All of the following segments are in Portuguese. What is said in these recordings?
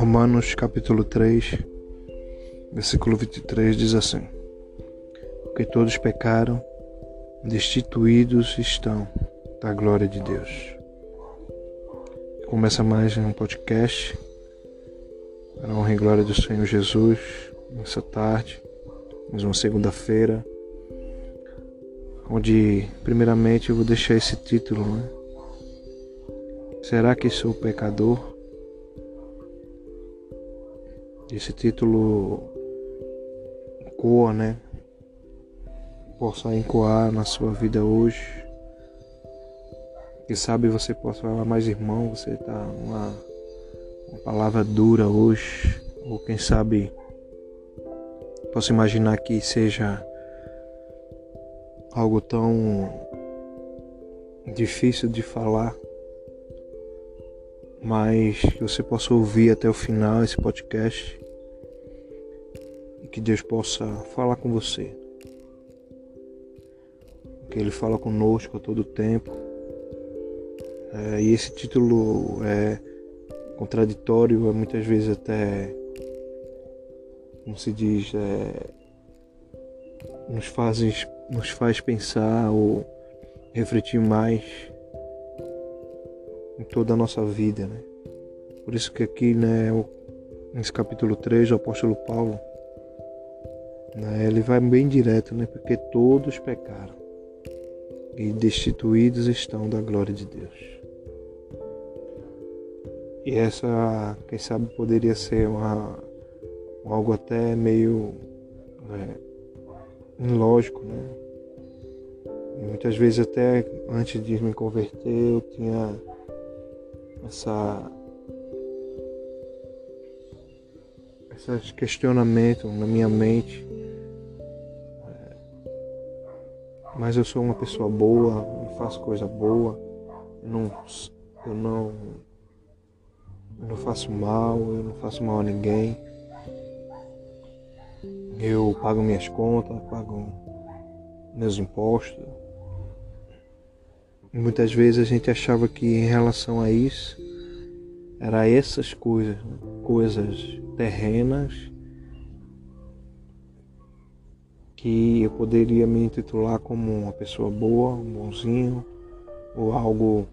Romanos capítulo 3, versículo 23 diz assim: Porque todos pecaram, destituídos estão da glória de Deus. Começa mais um podcast para a honra e glória do Senhor Jesus nessa tarde, mais uma segunda-feira, onde primeiramente eu vou deixar esse título, né? Será que sou pecador? Esse título ecoa, né? Possa ecoar na sua vida hoje. Quem sabe você possa falar mais irmão, você tá uma, uma palavra dura hoje. Ou quem sabe posso imaginar que seja algo tão difícil de falar, mas que você possa ouvir até o final esse podcast que Deus possa falar com você. Que Ele fala conosco a todo tempo. É, e esse título é contraditório, é muitas vezes até, como se diz, é, nos, faz, nos faz pensar ou refletir mais em toda a nossa vida. Né? Por isso que aqui, né, nesse capítulo 3, o apóstolo Paulo né? Ele vai bem direto, né? Porque todos pecaram e destituídos estão da glória de Deus. E essa, quem sabe, poderia ser uma, algo até meio né, ilógico, né? E muitas vezes até antes de me converter eu tinha essa esses questionamentos na minha mente mas eu sou uma pessoa boa, eu faço coisa boa, eu não, eu não, eu não faço mal, eu não faço mal a ninguém. Eu pago minhas contas, pago meus impostos. Muitas vezes a gente achava que em relação a isso era essas coisas, coisas terrenas que eu poderia me intitular como uma pessoa boa, um bonzinho, ou algo,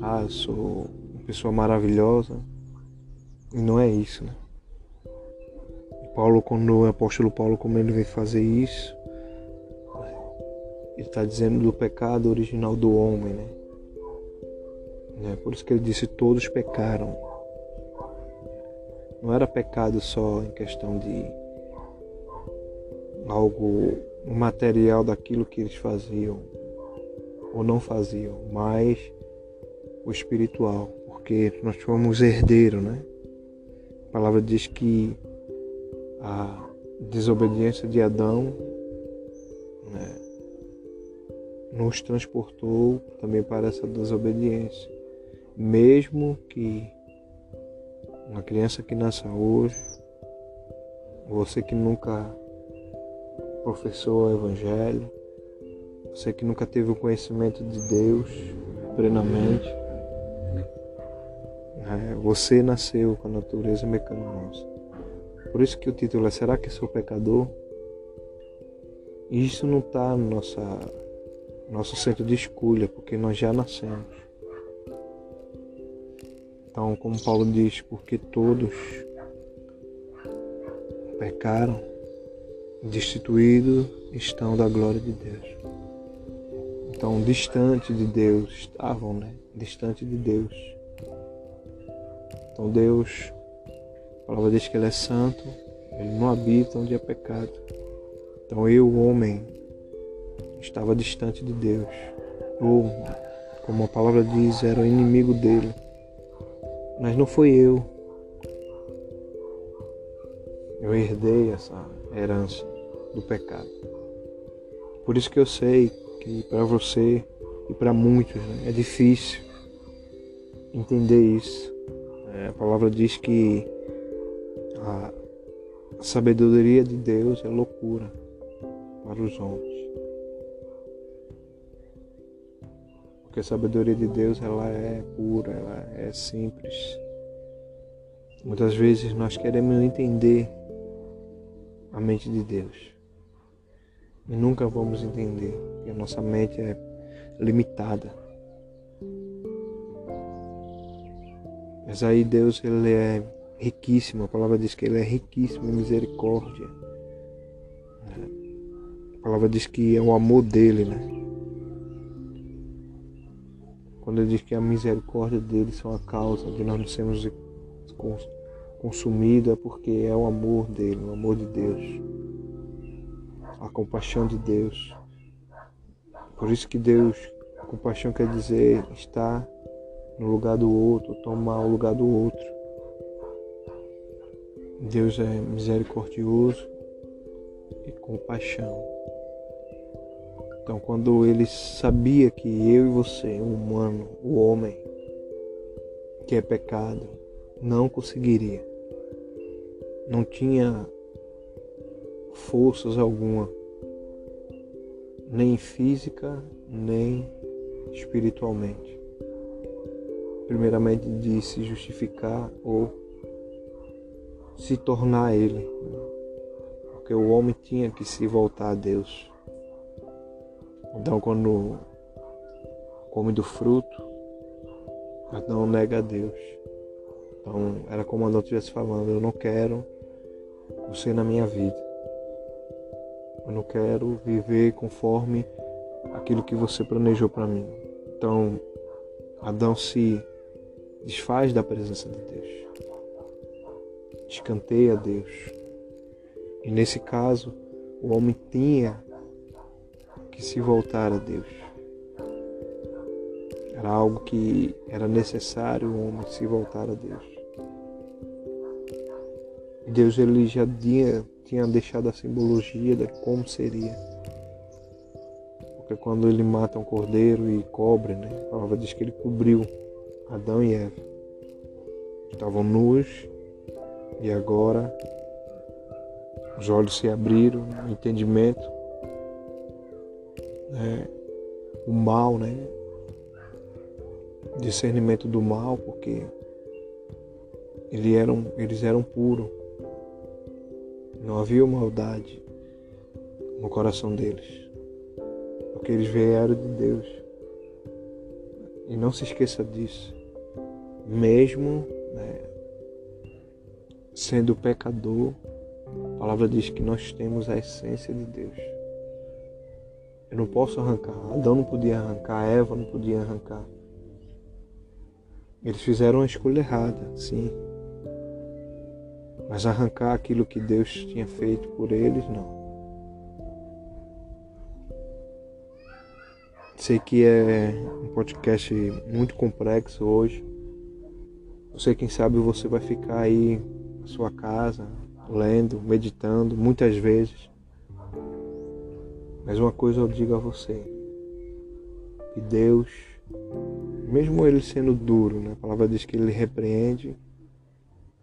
ah, sou uma pessoa maravilhosa. E não é isso, né? Paulo, quando o apóstolo Paulo, como ele vem fazer isso, ele está dizendo do pecado original do homem, né? É por isso que ele disse: todos pecaram. Não era pecado só em questão de algo material daquilo que eles faziam ou não faziam, mas o espiritual, porque nós fomos herdeiros, né? A palavra diz que a desobediência de Adão nos transportou também para essa desobediência. Mesmo que uma criança que nasça hoje, você que nunca professou o Evangelho, você que nunca teve o conhecimento de Deus plenamente, é, você nasceu com a natureza mecanosa. Por isso que o título é Será que sou pecador? E isso não está no nossa, nosso centro de escolha, porque nós já nascemos. Então, como Paulo diz, porque todos pecaram, destituídos estão da glória de Deus. Então, distante de Deus estavam, né? Distante de Deus. Então, Deus, a palavra diz que Ele é santo, Ele não habita onde é pecado. Então, eu, homem, estava distante de Deus. Ou, como a palavra diz, era o inimigo dele. Mas não foi eu. Eu herdei essa herança do pecado. Por isso que eu sei que para você e para muitos né, é difícil entender isso. É, a palavra diz que a sabedoria de Deus é loucura para os homens. Porque a sabedoria de Deus ela é pura, ela é simples. Muitas vezes nós queremos entender a mente de Deus e nunca vamos entender, porque a nossa mente é limitada. Mas aí Deus ele é riquíssimo, a palavra diz que ele é riquíssimo em misericórdia. A palavra diz que é o amor dele, né? Quando ele diz que a misericórdia dele são a causa de nós não sermos consumidos, é porque é o amor dele, o amor de Deus. A compaixão de Deus. Por isso que Deus, compaixão quer dizer estar no lugar do outro, tomar o lugar do outro. Deus é misericordioso e compaixão. Então, quando ele sabia que eu e você, o humano, o homem, que é pecado, não conseguiria, não tinha forças alguma, nem física, nem espiritualmente. Primeiramente, de se justificar ou se tornar Ele, porque o homem tinha que se voltar a Deus. Então, quando come do fruto, Adão nega a Deus. Então, era como Adão estivesse falando: Eu não quero você na minha vida. Eu não quero viver conforme aquilo que você planejou para mim. Então, Adão se desfaz da presença de Deus, escanteia Deus. E nesse caso, o homem tinha que se voltar a Deus. Era algo que era necessário o homem se voltar a Deus. E Deus ele já tinha, tinha deixado a simbologia de como seria. Porque quando ele mata um cordeiro e cobre, né? A palavra diz que ele cobriu Adão e Eva. Estavam nus e agora os olhos se abriram, o entendimento né, o mal, né? Discernimento do mal, porque eles eram, eles eram puros. Não havia maldade no coração deles. Porque eles vieram de Deus. E não se esqueça disso. Mesmo né, sendo pecador, a palavra diz que nós temos a essência de Deus. Eu não posso arrancar. Adão não podia arrancar, Eva não podia arrancar. Eles fizeram a escolha errada, sim. Mas arrancar aquilo que Deus tinha feito por eles, não. Sei que é um podcast muito complexo hoje. Eu sei quem sabe você vai ficar aí na sua casa, lendo, meditando muitas vezes. Mas uma coisa eu digo a você, que Deus, mesmo ele sendo duro, né? a palavra diz que ele repreende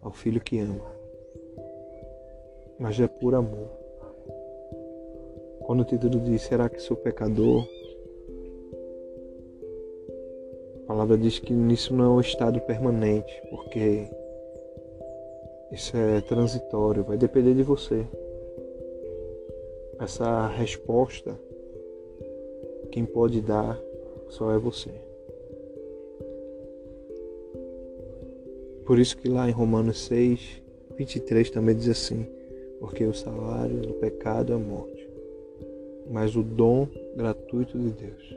ao filho que ama. Mas é por amor. Quando o título diz, será que sou pecador? A palavra diz que nisso não é um estado permanente, porque isso é transitório, vai depender de você essa resposta, quem pode dar só é você. Por isso que lá em Romanos 6, 23 também diz assim: Porque o salário do pecado é a morte, mas o dom gratuito de Deus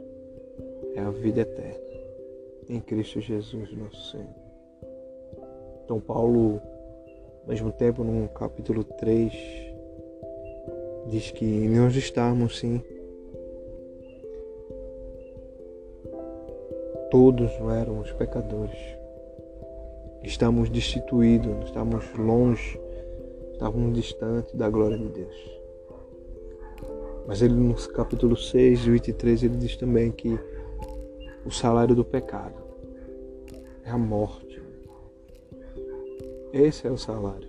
é a vida eterna em Cristo Jesus, nosso Senhor. Então, Paulo, ao mesmo tempo, no capítulo 3, diz que nós estamos sim todos éramos pecadores. Estamos destituídos, estamos longe, estávamos distantes da glória de Deus. Mas ele no capítulo 6, 23, ele diz também que o salário do pecado é a morte. Esse é o salário.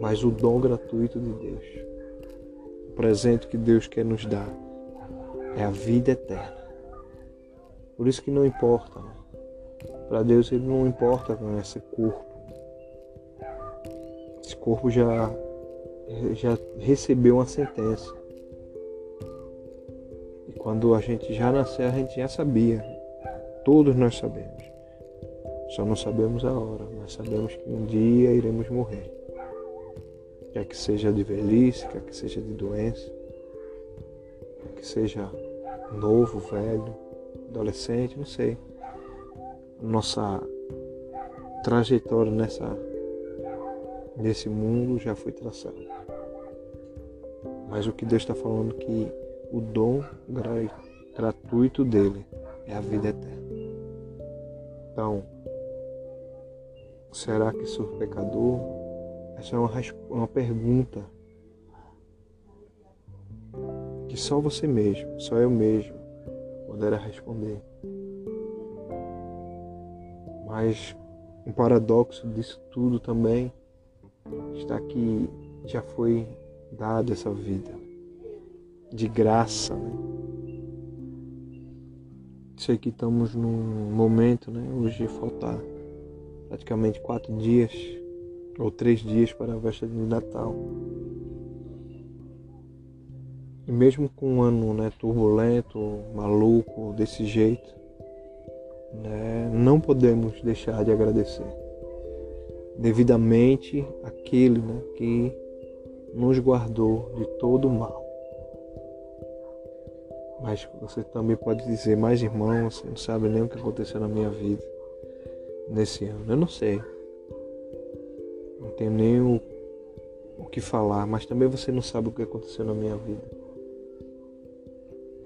Mas o dom gratuito de Deus presente que Deus quer nos dar é a vida eterna. Por isso que não importa. Né? Para Deus ele não importa com esse corpo. corpo já, já recebeu uma sentença. E quando a gente já nasceu, a gente já sabia. Todos nós sabemos. Só não sabemos a hora, mas sabemos que um dia iremos morrer. Quer que seja de velhice, quer que seja de doença, quer que seja novo, velho, adolescente, não sei. Nossa trajetória nessa nesse mundo já foi traçada. Mas o que Deus está falando é que o dom gratuito dele é a vida eterna. Então, será que sou pecador? Essa é uma, uma pergunta que só você mesmo, só eu mesmo, poderá responder. Mas um paradoxo disso tudo também está que já foi dada essa vida de graça. Né? Sei que estamos num momento, né? Hoje faltar praticamente quatro dias ou três dias para a véspera de Natal. E mesmo com um ano né, turbulento, maluco, desse jeito, né, não podemos deixar de agradecer devidamente aquele né, que nos guardou de todo o mal. Mas você também pode dizer, mais irmão, você não sabe nem o que aconteceu na minha vida nesse ano. Eu não sei. Tenho nem o, o que falar, mas também você não sabe o que aconteceu na minha vida.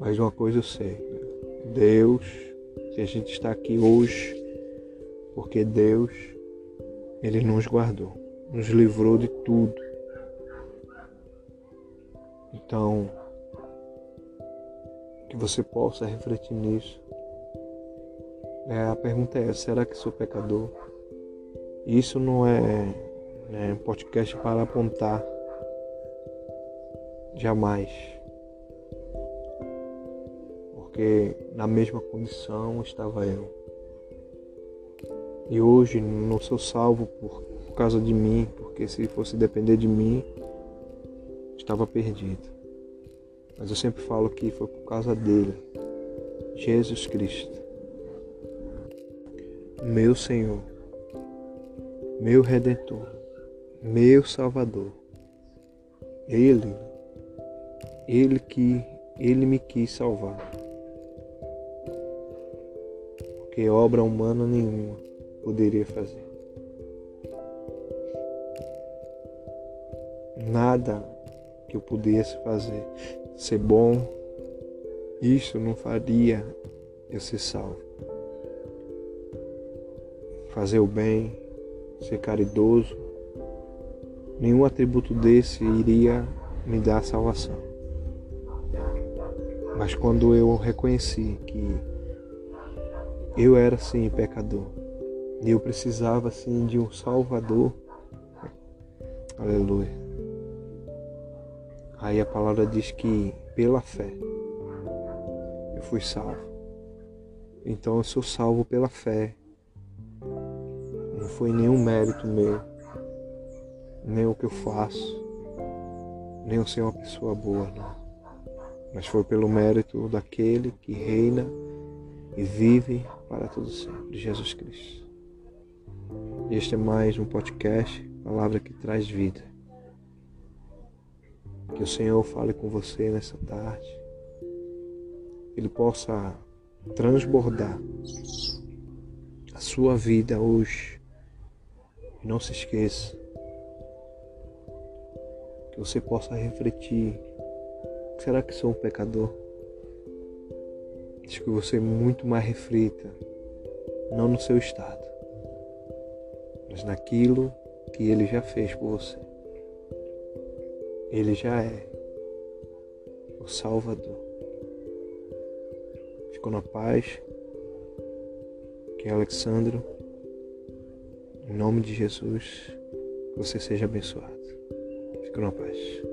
Mas uma coisa eu sei? Deus, que a gente está aqui hoje, porque Deus, Ele nos guardou, nos livrou de tudo. Então, que você possa refletir nisso. É, a pergunta é: será que sou pecador? Isso não é né, podcast para apontar. Jamais porque na mesma condição estava eu. E hoje não sou salvo por, por causa de mim, porque se fosse depender de mim, estava perdido. Mas eu sempre falo que foi por causa dele, Jesus Cristo, meu Senhor, meu Redentor, meu Salvador. Ele, Ele que Ele me quis salvar que obra humana nenhuma poderia fazer. Nada que eu pudesse fazer ser bom, isso não faria eu ser salvo. Fazer o bem, ser caridoso, nenhum atributo desse iria me dar salvação. Mas quando eu reconheci que eu era sim pecador. E eu precisava sim de um Salvador. Aleluia. Aí a palavra diz que pela fé eu fui salvo. Então eu sou salvo pela fé. Não foi nenhum mérito meu, nem o que eu faço, nem eu ser uma pessoa boa, não. Mas foi pelo mérito daquele que reina e vive para todo sempre, Jesus Cristo. Este é mais um podcast, palavra que traz vida. Que o Senhor fale com você nessa tarde. Ele possa transbordar a sua vida hoje. E não se esqueça que você possa refletir: será que sou um pecador? Acho que você muito mais reflita, não no seu estado, mas naquilo que ele já fez por você. Ele já é o Salvador. Ficou na paz. Que é Alexandro, em nome de Jesus, você seja abençoado. Ficou na paz.